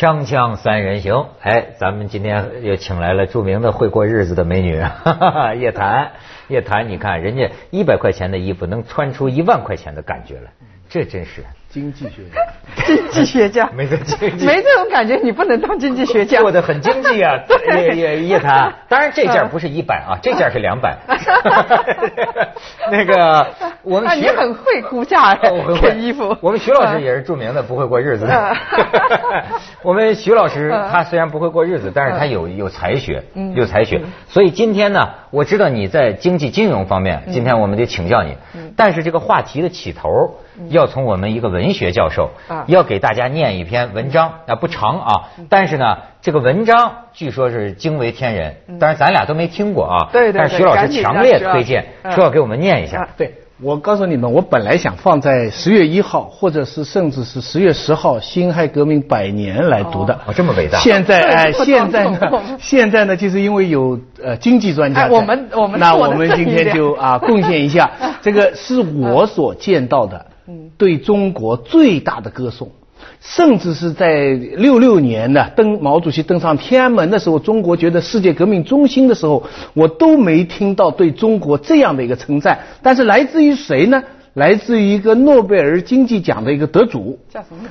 锵锵三人行，哎，咱们今天又请来了著名的会过日子的美女哈哈 叶檀。叶檀，你看人家一百块钱的衣服能穿出一万块钱的感觉来，这真是经济学家。经济学家 没这经济，没这种感觉，你不能当经济学家。过得很经济啊，叶叶叶檀。当然这件不是一百啊，这件是两百。那个我们你很会估价哎，我很会衣服。我们徐老师也是著名的不会过日子的。我们徐老师他虽然不会过日子，但是他有有才学，有才学。所以今天呢，我知道你在经济金融方面，今天我们得请教你。但是这个话题的起头要从我们一个文学教授，要给大家念一篇文章啊，不长啊，但是呢，这个文章据说是惊为天人，当然咱俩都没听过啊。对对。但是徐老师强烈推荐，说要给我们念一下。对。我告诉你们，我本来想放在十月一号，或者是甚至是十月十号，辛亥革命百年来读的。哦，这么伟大。现在 哎，现在呢？现在呢？就是因为有呃经济专家。我们我们那我们今天就啊贡献一下，这个是我所见到的，对中国最大的歌颂。甚至是在六六年呢，登毛主席登上天安门的时候，中国觉得世界革命中心的时候，我都没听到对中国这样的一个称赞。但是来自于谁呢？来自于一个诺贝尔经济奖的一个得主，叫什么？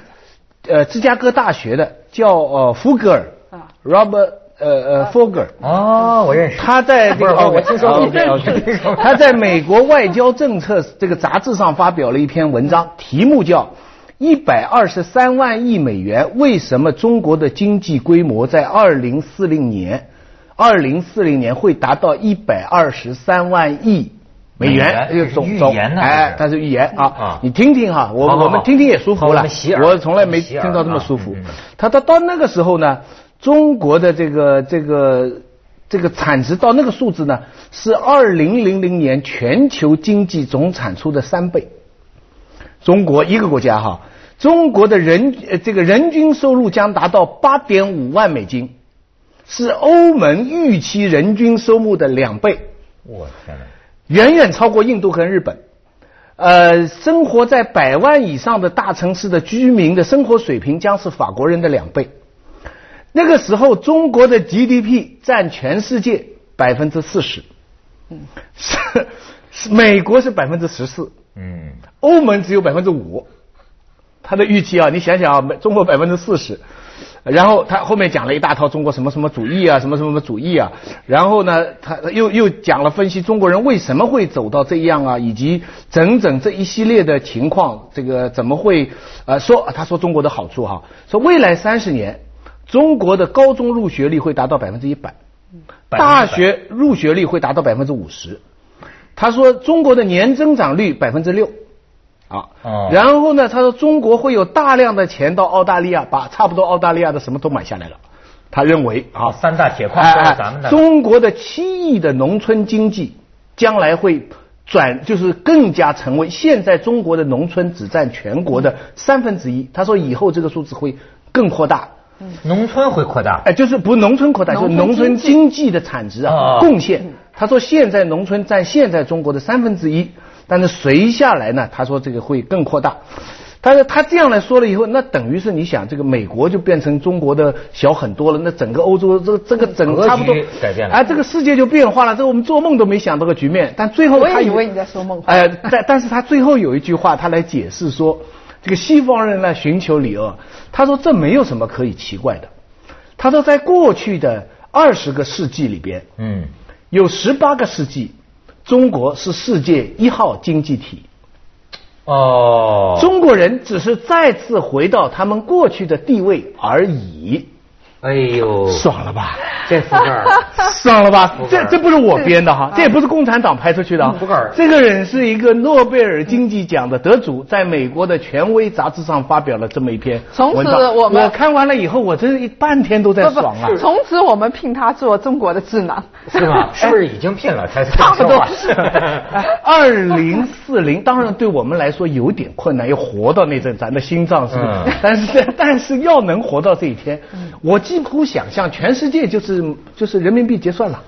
呃，芝加哥大学的叫呃福格尔啊，Robert 呃呃，Foger，。哦，我认识。他在这个哦，我听说过。他在美国外交政策这个杂志上发表了一篇文章，题目叫。一百二十三万亿美元，为什么中国的经济规模在二零四零年，二零四零年会达到一百二十三万亿美元？预言呢？哎，它是预言啊！你听听哈，我我们听听也舒服了。我从来没听到这么舒服。他到到那个时候呢，中国的这个这个这个产值到那个数字呢，是二零零零年全球经济总产出的三倍。中国一个国家哈。中国的人呃，这个人均收入将达到八点五万美金，是欧盟预期人均收入的两倍。我天哪！远远超过印度和日本。呃，生活在百万以上的大城市的居民的生活水平将是法国人的两倍。那个时候，中国的 GDP 占全世界百分之四十。嗯，是美国是百分之十四。嗯，欧盟只有百分之五。他的预期啊，你想想啊，中国百分之四十，然后他后面讲了一大套中国什么什么主义啊，什么什么主义啊，然后呢，他又又讲了分析中国人为什么会走到这样啊，以及整整这一系列的情况，这个怎么会呃说他说中国的好处哈，说未来三十年中国的高中入学率会达到百分之一百，大学入学率会达到百分之五十，他说中国的年增长率百分之六。啊，然后呢？他说中国会有大量的钱到澳大利亚，把差不多澳大利亚的什么都买下来了。他认为啊，三大铁矿是咱们的。中国的七亿的农村经济将来会转，就是更加成为现在中国的农村只占全国的三分之一。他说以后这个数字会更扩大。农村会扩大？哎，就是不农村扩大，就是农村经济的产值啊贡献。他说现在农村占现在中国的三分之一。但是随下来呢？他说这个会更扩大。但是他这样来说了以后，那等于是你想，这个美国就变成中国的小很多了。那整个欧洲这个这个整个差不多改变了，哎，这个世界就变化了。这我们做梦都没想到个局面。但最后他以为你在说梦话。哎，但但是他最后有一句话，他来解释说，这个西方人来寻求理由。他说这没有什么可以奇怪的。他说在过去的二十个世纪里边，嗯，有十八个世纪。中国是世界一号经济体，哦，中国人只是再次回到他们过去的地位而已。哎呦，爽了吧？这福格尔，爽了吧？这这不是我编的哈，这也不是共产党拍出去的。福格尔，这个人是一个诺贝尔经济奖的得主，在美国的权威杂志上发表了这么一篇从此我们我看完了以后，我真是半天都在爽啊。从此我们聘他做中国的智囊，是吧？是不是已经聘了？差不多是。二零四零，当然对我们来说有点困难，要活到那阵，咱的心脏是不是？但是但是要能活到这一天，我。几乎想象全世界就是就是人民币结算了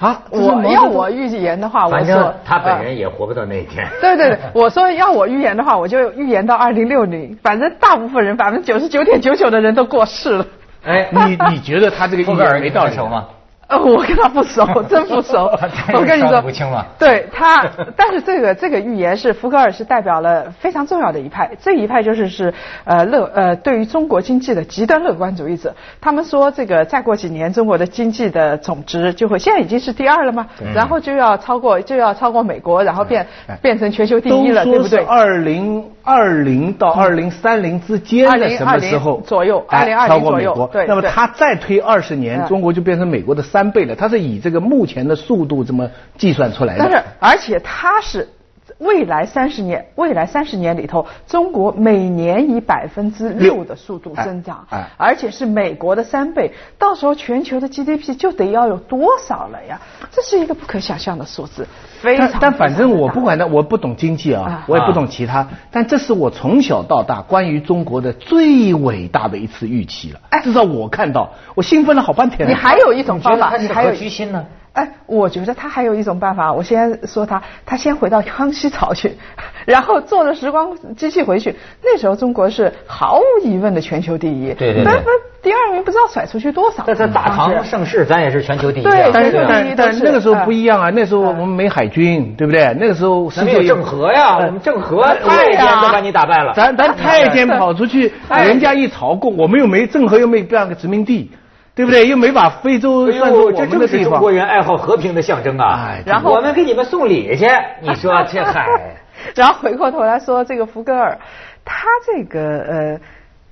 啊！我要我预言的话，我说他本人也活不到那一天。对对对，我说要我预言的话，我就预言到二零六零。反正大部分人百分之九十九点九九的人都过世了。哎，你你觉得他这个预言没到手吗？呃，我跟他不熟，真不熟。我跟你说，不清了。对他，但是这个这个预言是福格尔是代表了非常重要的一派，这一派就是是呃乐呃对于中国经济的极端乐观主义者。他们说这个再过几年中国的经济的总值就会现在已经是第二了嘛，然后就要超过就要超过美国，然后变变成全球第一了，对不对？二零二零到二零三零之间的什么时候左右？二零二零左右。对。那么它再推二十年，中国就变成美国的。三倍了，它是以这个目前的速度这么计算出来的。但是，而且它是未来三十年，未来三十年里头，中国每年以百分之六的速度增长，而且是美国的三倍。到时候全球的 GDP 就得要有多少了呀？这是一个不可想象的数字，非常。但反正我不管他，我不懂经济啊，我也不懂其他，但这是我从小到大关于中国的最伟大的一次预期了。至少我看到，我兴奋了好半天。你还有一种方法，你还有居心呢？哎，我觉得他还有一种办法。我先说他，他先回到康熙朝去，然后坐着时光机器回去。那时候中国是毫无疑问的全球第一。对对对。第二名不知道甩出去多少。在大唐盛世，咱也是全球第一。对，但是但那个时候不一样啊，那时候我们没海军，对不对？那个时候没有郑和呀，我们郑和太监都把你打败了。咱咱太监跑出去，人家一朝贡，我们又没郑和又没办个殖民地。对不对？又没把非洲算作我们的地方。中国人爱好和平的象征啊！然后我们给你们送礼去，你说 这嗨。然后回过头来说，这个福格尔，他这个呃，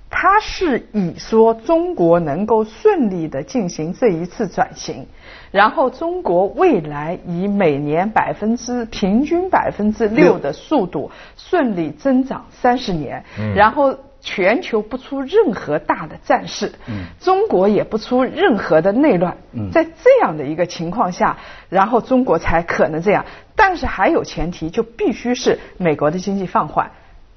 他是以说中国能够顺利的进行这一次转型，然后中国未来以每年百分之平均百分之六的速度顺利增长三十年，然后。全球不出任何大的战事，中国也不出任何的内乱，在这样的一个情况下，然后中国才可能这样。但是还有前提，就必须是美国的经济放缓。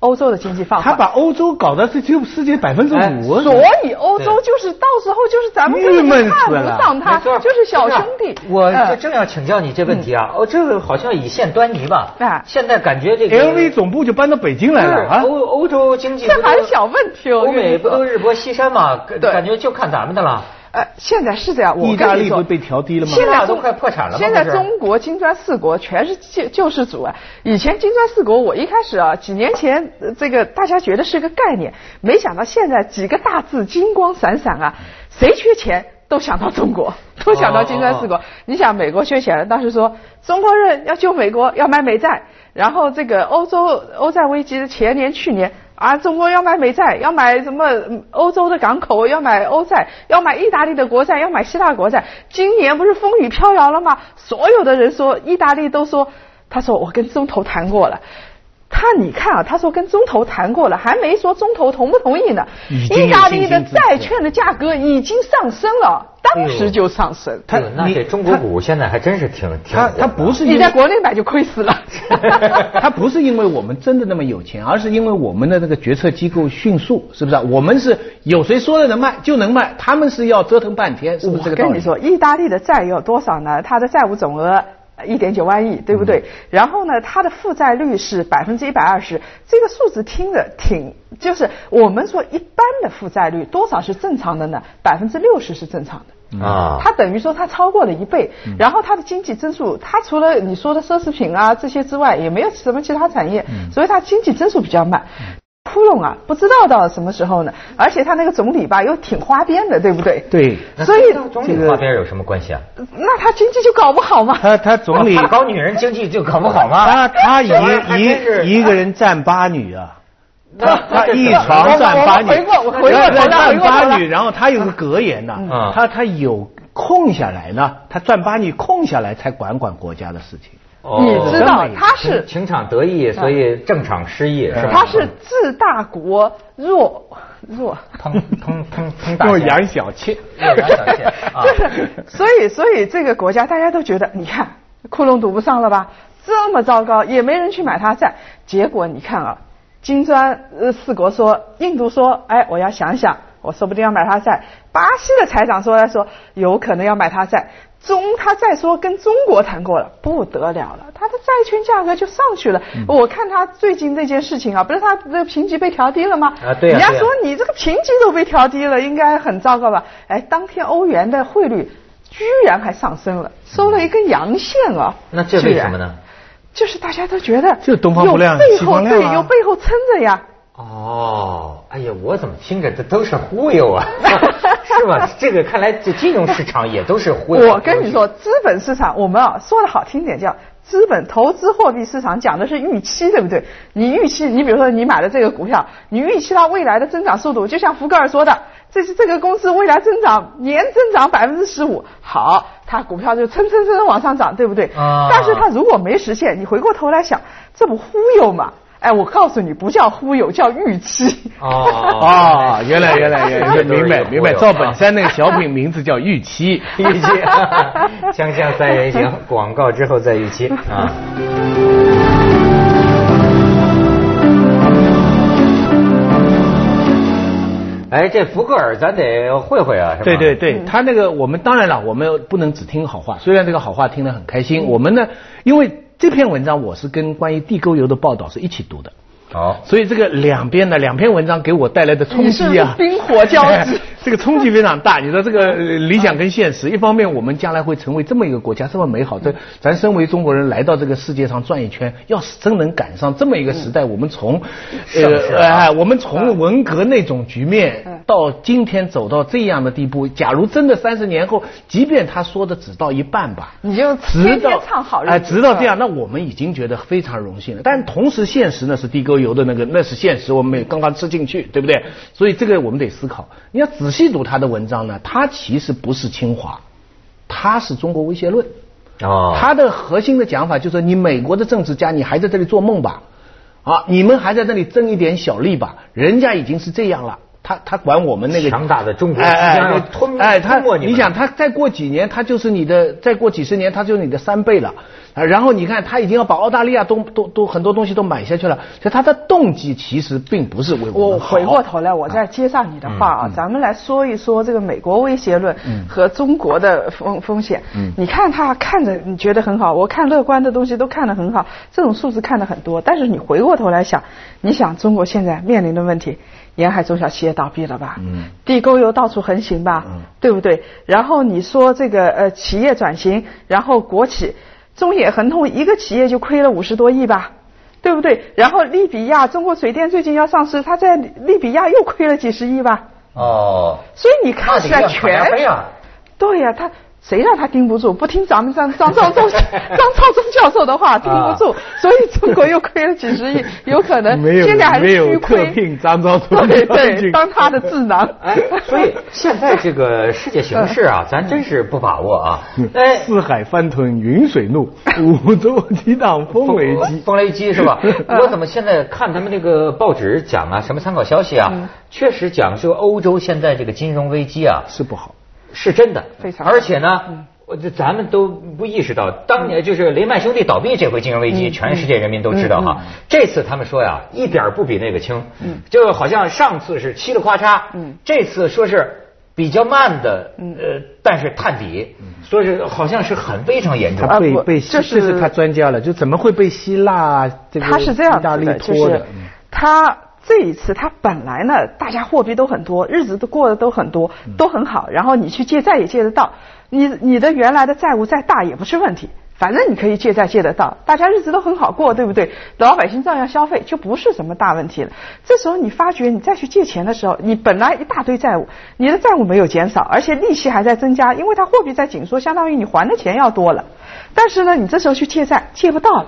欧洲的经济放缓，他把欧洲搞得是只有世界百分之五，所以欧洲就是到时候就是咱们看不上他，就是小兄弟。我正要请教你这问题啊，哦，这个好像已现端倪吧？啊，现在感觉这个 LV 总部就搬到北京来了啊。欧欧洲经济这还是小问题哦，欧美不都日薄西山嘛？感觉就看咱们的了。呃，现在是这样，意大利不被调低了吗？现在都快破产了。现在中国金砖四国全是救救世主啊！以前金砖四国，我一开始啊，几年前这个大家觉得是个概念，没想到现在几个大字金光闪闪啊！谁缺钱都想到中国，都想到金砖四国。你想美国缺钱了，当时说中国人要救美国要买美债，然后这个欧洲欧债危机的前年去年。啊，中国要买美债，要买什么欧洲的港口，要买欧债，要买意大利的国债，要买希腊国债。今年不是风雨飘摇了吗？所有的人说，意大利都说，他说我跟中投谈过了。他你看啊，他说跟中投谈过了，还没说中投同不同意呢。意大利的债券的价格已经上升了，当时就上升。他那这中国股现在还真是挺挺。他他不是你在国内买就亏死了。他不是因为我们真的那么有钱，而是因为我们的那个决策机构迅速，是不是？我们是有谁说了能卖就能卖，他们是要折腾半天，是不是这个道理？跟你说，意大利的债有多少呢？它的债务总额。一点九万亿，对不对？然后呢，它的负债率是百分之一百二十，这个数字听着挺，就是我们说一般的负债率多少是正常的呢？百分之六十是正常的啊，它等于说它超过了一倍。然后它的经济增速，它除了你说的奢侈品啊这些之外，也没有什么其他产业，所以它经济增速比较慢。窟窿啊，不知道到什么时候呢？而且他那个总理吧，又挺花边的，对不对？对，所以这个花边有什么关系啊？那他经济就搞不好吗？他他总理搞女人经济就搞不好吗？他他 一一一个人占八女啊，他他一床占八女，回过回过头占八女，然后他有个格言呢，他他有空下来呢，他占八女空下来才管管国家的事情。你知道他是情场得意，所以政场失意，是吧？他是治大国弱弱，腾腾腾腾大养小妾，弱 养小妾，就是所以所以这个国家大家都觉得，你看窟窿堵不上了吧？这么糟糕，也没人去买他债。结果你看啊，金砖呃四国说，印度说，哎，我要想想。我说不定要买他债。巴西的财长说来说有可能要买他债。中他再说跟中国谈过了，不得了了，他的债券价格就上去了。我看他最近这件事情啊，不是他这个评级被调低了吗？啊，对人家说你这个评级都被调低了，应该很糟糕吧？哎，当天欧元的汇率居然还上升了，收了一根阳线啊！那这为什么呢？就是大家都觉得就东方不亮西方亮对，有背后撑着呀。哦，哎呀，我怎么听着这都是忽悠啊？是吧？这个看来这金融市场也都是忽悠。我跟你说，资本市场我们啊说的好听点叫资本投资货币市场，讲的是预期，对不对？你预期，你比如说你买了这个股票，你预期它未来的增长速度，就像福格尔说的，这是这个公司未来增长年增长百分之十五，好，它股票就蹭蹭蹭往上涨，对不对？啊。但是它如果没实现，你回过头来想，这不忽悠吗？哎，我告诉你，不叫忽悠，叫预期。哦哦，原来原来原来，明白 明白。赵本山那个小品名字叫预期，预期。锵锵三人行，广告之后再预期啊。哎，这福克尔咱得会会啊，是吧？对对对，他那个我们当然了，我们不能只听好话，虽然这个好话听得很开心，我们呢，因为。这篇文章我是跟关于地沟油的报道是一起读的。好，所以这个两边呢两篇文章给我带来的冲击啊，冰火交织，这个冲击非常大。你说这个理想跟现实，一方面我们将来会成为这么一个国家，这么美好。这咱身为中国人来到这个世界上转一圈，要是真能赶上这么一个时代，我们从呃哎，我们从文革那种局面到今天走到这样的地步，假如真的三十年后，即便他说的只到一半吧，你就直到唱好哎，直到这样，那我们已经觉得非常荣幸了。但同时，现实呢是地沟油。油的那个那是现实，我们也刚刚吃进去，对不对？所以这个我们得思考。你要仔细读他的文章呢，他其实不是清华，他是中国威胁论。哦，他的核心的讲法就是：你美国的政治家，你还在这里做梦吧？啊，你们还在这里争一点小利吧？人家已经是这样了。他他管我们那个强大的中国，哎哎，吞哎他，你想他再过几年，他就是你的；再过几十年，他就是你的三倍了。啊，然后你看，他已经要把澳大利亚都都都很多东西都买下去了，所以他的动机其实并不是为我我回过头来，我再接上你的话啊，咱们来说一说这个美国威胁论和中国的风风险。嗯，你看他看着你觉得很好，我看乐观的东西都看得很好，这种数字看得很多，但是你回过头来想，你想中国现在面临的问题，沿海中小企业倒闭了吧？嗯，地沟油到处横行吧？嗯，对不对？然后你说这个呃企业转型，然后国企。中野恒通一个企业就亏了五十多亿吧，对不对？然后利比亚中国水电最近要上市，它在利比亚又亏了几十亿吧？哦，所以你看起来全，对呀，他。谁让他盯不住？不听咱们张 张召忠张召忠教授的话，盯不住，所以中国又亏了几十亿，有可能现在还是虚亏。聘张兆忠对对，当他的智囊。哎，所以现在这个世界形势啊，咱真是不把握啊。哎，四海翻腾云水怒，五洲激荡风雷激。风雷激是吧？我怎么现在看他们那个报纸讲啊，什么参考消息啊，确实讲说欧洲现在这个金融危机啊是不好。是真的，非常。而且呢，我这咱们都不意识到，当年就是雷曼兄弟倒闭这回金融危机，全世界人民都知道哈。这次他们说呀，一点不比那个轻，就好像上次是嘁哩咔嚓，这次说是比较慢的，呃，但是探底，说是好像是很非常严重。他被被这是他专家了，就怎么会被希腊这个意大利拖的？他。这一次，他本来呢，大家货币都很多，日子都过得都很多，都很好。然后你去借债也借得到，你你的原来的债务再大也不是问题，反正你可以借债借得到，大家日子都很好过，对不对？老百姓照样消费，就不是什么大问题了。这时候你发觉你再去借钱的时候，你本来一大堆债务，你的债务没有减少，而且利息还在增加，因为它货币在紧缩，相当于你还的钱要多了。但是呢，你这时候去借债借不到了，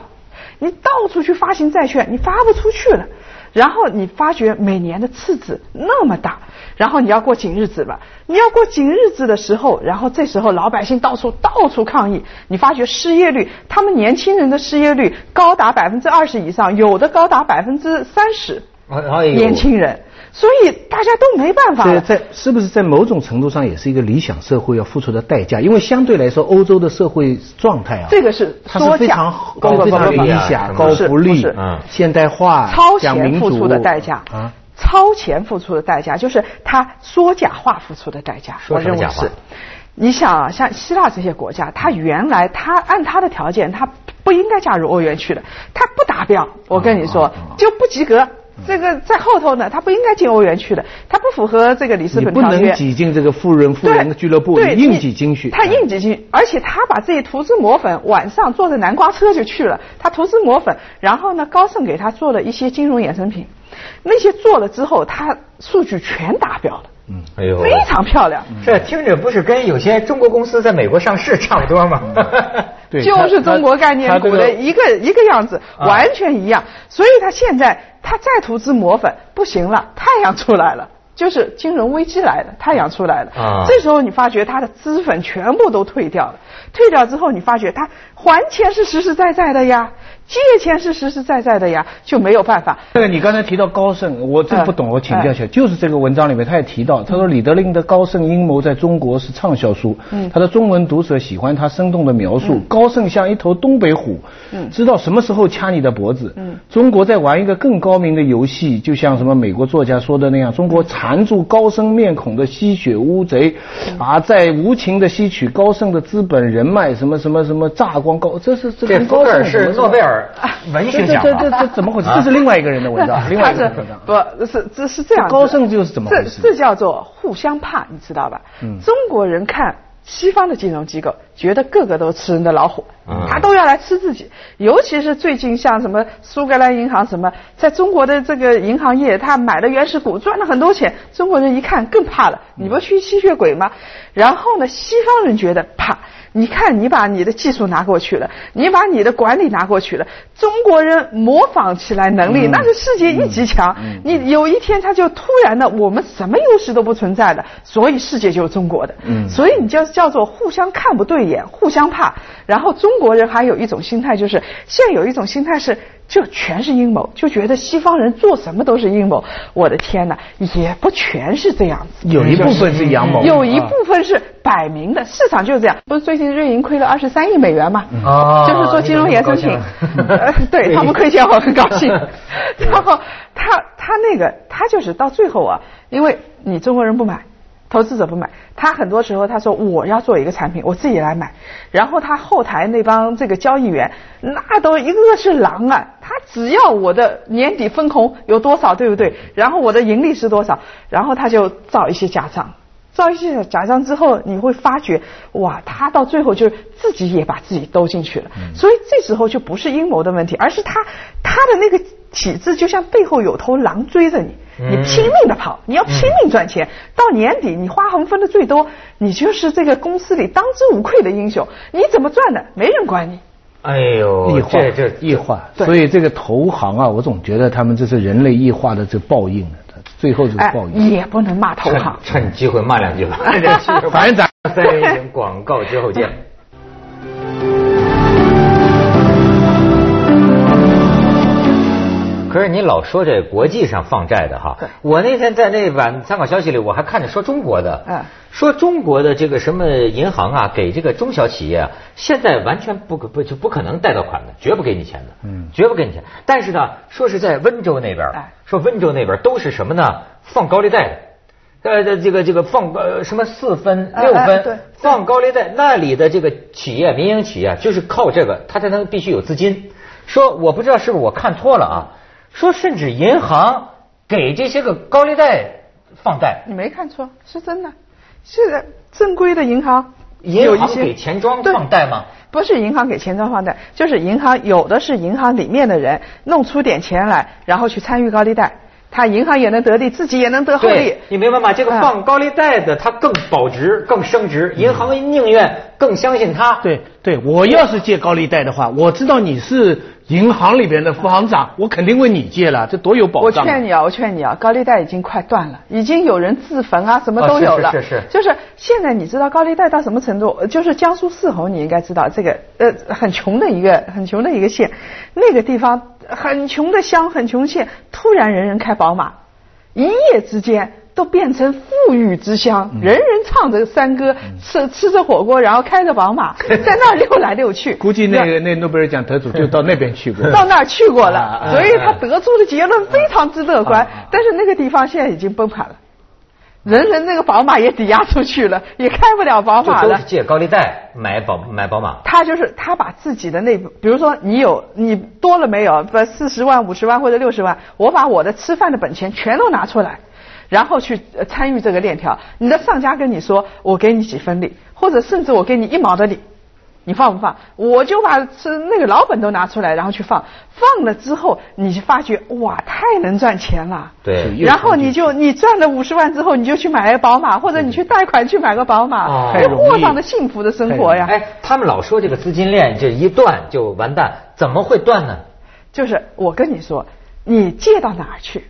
你到处去发行债券，你发不出去了。然后你发觉每年的赤字那么大，然后你要过紧日子了。你要过紧日子的时候，然后这时候老百姓到处到处抗议。你发觉失业率，他们年轻人的失业率高达百分之二十以上，有的高达百分之三十。年轻人。所以大家都没办法。在在是不是在某种程度上也是一个理想社会要付出的代价？因为相对来说，欧洲的社会状态啊，这个是它是非常高、非常理想、高福利、嗯，现代化、超前付出的代价啊。超前付出的代价，就是他说假话付出的代价。说什么假话？你想啊，像希腊这些国家，他原来他按他的条件，他不应该加入欧元区的，他不达标，我跟你说就不及格。这个在后头呢，他不应该进欧元区的，他不符合这个里斯本条约。不能挤进这个富人富人的俱乐部，硬挤进去。他硬挤进，而且他把自己涂脂抹粉，晚上坐着南瓜车就去了。他涂脂抹粉，然后呢，高盛给他做了一些金融衍生品，那些做了之后，他数据全达标了。嗯，哎呦，非常漂亮。这听着不是跟有些中国公司在美国上市差不多吗？对，就是中国概念股的一个一个样子，完全一样。所以他现在他再涂脂抹粉不行了，太阳出来了，就是金融危机来了，太阳出来了。啊，这时候你发觉他的脂粉全部都退掉了，退掉之后你发觉他还钱是实实在在的呀。借钱是实实在在的呀，就没有办法。这个你刚才提到高盛，我真不懂，我请教一下，就是这个文章里面他也提到，他说李德林的高盛阴谋在中国是畅销书，他的中文读者喜欢他生动的描述。高盛像一头东北虎，知道什么时候掐你的脖子。中国在玩一个更高明的游戏，就像什么美国作家说的那样，中国缠住高盛面孔的吸血乌贼，啊，在无情的吸取高盛的资本人脉，什么什么什么榨光高，这是这高盛是诺贝尔。文学奖，这这这怎么回事？这是另外一个人的文章，另外一个文章。不是，这是这样。高盛就是怎么回事？这这叫做互相怕，你知道吧？中国人看西方的金融机构，觉得个个都吃人的老虎，他都要来吃自己。尤其是最近像什么苏格兰银行什么，在中国的这个银行业，他买了原始股，赚了很多钱。中国人一看更怕了，你不去吸血鬼吗？然后呢，西方人觉得怕。你看，你把你的技术拿过去了，你把你的管理拿过去了，中国人模仿起来能力那是世界一级强。你有一天他就突然的，我们什么优势都不存在了，所以世界就是中国的。所以你叫叫做互相看不对眼，互相怕。然后中国人还有一种心态，就是现在有一种心态是。就全是阴谋，就觉得西方人做什么都是阴谋。我的天哪，也不全是这样子，有一部分是阳谋，有一部分是摆明的，市场就是这样。不是最近瑞银亏了二十三亿美元吗？啊，就是做金融衍生品，对他们亏钱我很高兴。然后他他那个他就是到最后啊，因为你中国人不买。投资者不买，他很多时候他说我要做一个产品，我自己来买。然后他后台那帮这个交易员，那都一个个是狼啊！他只要我的年底分红有多少，对不对？然后我的盈利是多少？然后他就造一些假账，造一些假账之后，你会发觉，哇，他到最后就是自己也把自己兜进去了。所以这时候就不是阴谋的问题，而是他他的那个体制就像背后有头狼追着你。你拼命的跑，你要拼命赚钱，到年底你花红分的最多，你就是这个公司里当之无愧的英雄。你怎么赚的，没人管你。哎呦，异化，这异化。所以这个投行啊，我总觉得他们这是人类异化的这报应最后就是报应。也不能骂投行，趁机会骂两句吧。反正咱三人行广告之后见。可是你老说这国际上放债的哈，我那天在那晚参考消息里，我还看着说中国的，说中国的这个什么银行啊，给这个中小企业啊，现在完全不不就不可能贷到款的，绝不给你钱的，嗯，绝不给你钱。但是呢，说是在温州那边，说温州那边都是什么呢？放高利贷的，呃，这个这个放呃什么四分六分放高利贷，那里的这个企业民营企业就是靠这个，他才能必须有资金。说我不知道是不是我看错了啊。说，甚至银行给这些个高利贷放贷，你没看错，是真的。现在正规的银行银行给钱庄放贷吗？不是银行给钱庄放贷，就是银行有的是银行里面的人弄出点钱来，然后去参与高利贷，他银行也能得利，自己也能得厚利。你明白吗？这个放高利贷的，他更保值、更升值，银行宁愿更相信他。对对，我要是借高利贷的话，我知道你是。银行里边的副行长，我肯定问你借了，这多有保障。我劝你啊，我劝你啊，高利贷已经快断了，已经有人自焚啊，什么都有了。是是是。就是现在，你知道高利贷到什么程度？就是江苏泗洪，你应该知道这个呃很穷的一个很穷的一个县，那个地方很穷的乡，很穷县，突然人人开宝马，一夜之间。都变成富裕之乡，人人唱着山歌，吃吃着火锅，然后开着宝马，在那儿溜来溜去。估计那个那诺贝尔奖得主就到那边去过，到那儿去过了，所以他得出的结论非常之乐观。但是那个地方现在已经崩盘了。人人那个宝马也抵押出去了，也开不了宝马了。都是借高利贷买宝买宝马。他就是他把自己的那，比如说你有你多了没有？不四十万、五十万或者六十万，我把我的吃饭的本钱全都拿出来，然后去参与这个链条。你的上家跟你说，我给你几分利，或者甚至我给你一毛的利。你放不放？我就把是那个老本都拿出来，然后去放。放了之后，你就发觉哇，太能赚钱了。对。然后你就你赚了五十万之后，你就去买个宝马，或者你去贷款去买个宝马，就过上了幸福的生活呀。哎，他们老说这个资金链这一断就完蛋，怎么会断呢？就是我跟你说，你借到哪儿去？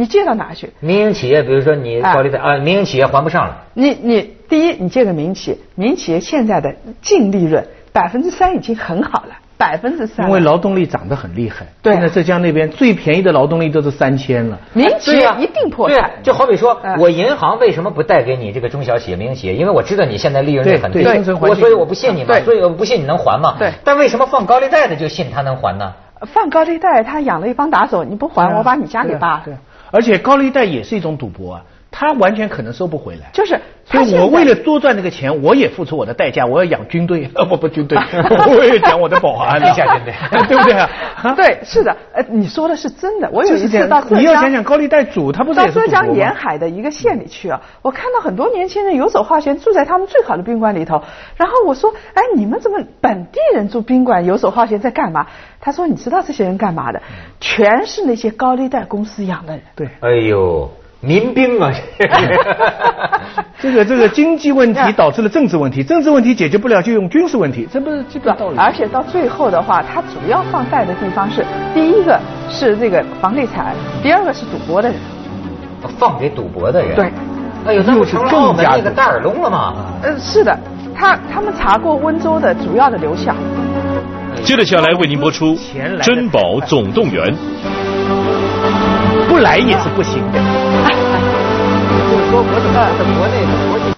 你借到哪去？民营企业，比如说你高利贷啊，民营企业还不上了。你你第一，你借个民营企业，民营企业现在的净利润。百分之三已经很好了，百分之三。因为劳动力涨得很厉害。对。现在浙江那边最便宜的劳动力都是三千了。民企业一定破产。就好比说我银行为什么不贷给你这个中小企业、民营企业？因为我知道你现在利润率很低，我所以我不信你嘛，所以我不信你能还嘛。对。但为什么放高利贷的就信他能还呢？放高利贷，他养了一帮打手，你不还，我把你家给扒了。对。而且高利贷也是一种赌博啊。他完全可能收不回来，就是，所以我为了多赚那个钱，我也付出我的代价，我要养军队，呃 不不军队，我也养我的保安，地下军队，对不对啊？对，是的，呃，你说的是真的，我有一次到浙江，你要想想高利贷主，他不是到浙江沿海的一个县里去啊，我看到很多年轻人游手好闲，住在他们最好的宾馆里头，然后我说，哎，你们怎么本地人住宾馆游手好闲在干嘛？他说，你知道这些人干嘛的？全是那些高利贷公司养的人。对，哎呦。民兵啊，这个这个经济问题 导致了政治问题，政治问题解决不了就用军事问题，这不是基本道理。而且到最后的话，他主要放贷的地方是第一个是这个房地产，第二个是赌博的人，放给赌博的人。对，哎呦，那不成了澳门那个大耳窿了吗？呃，是的，他他们查过温州的主要的流向。接着下来为您播出《珍宝总动员》。不来也是不行的。就是说，我怎么在国内国际。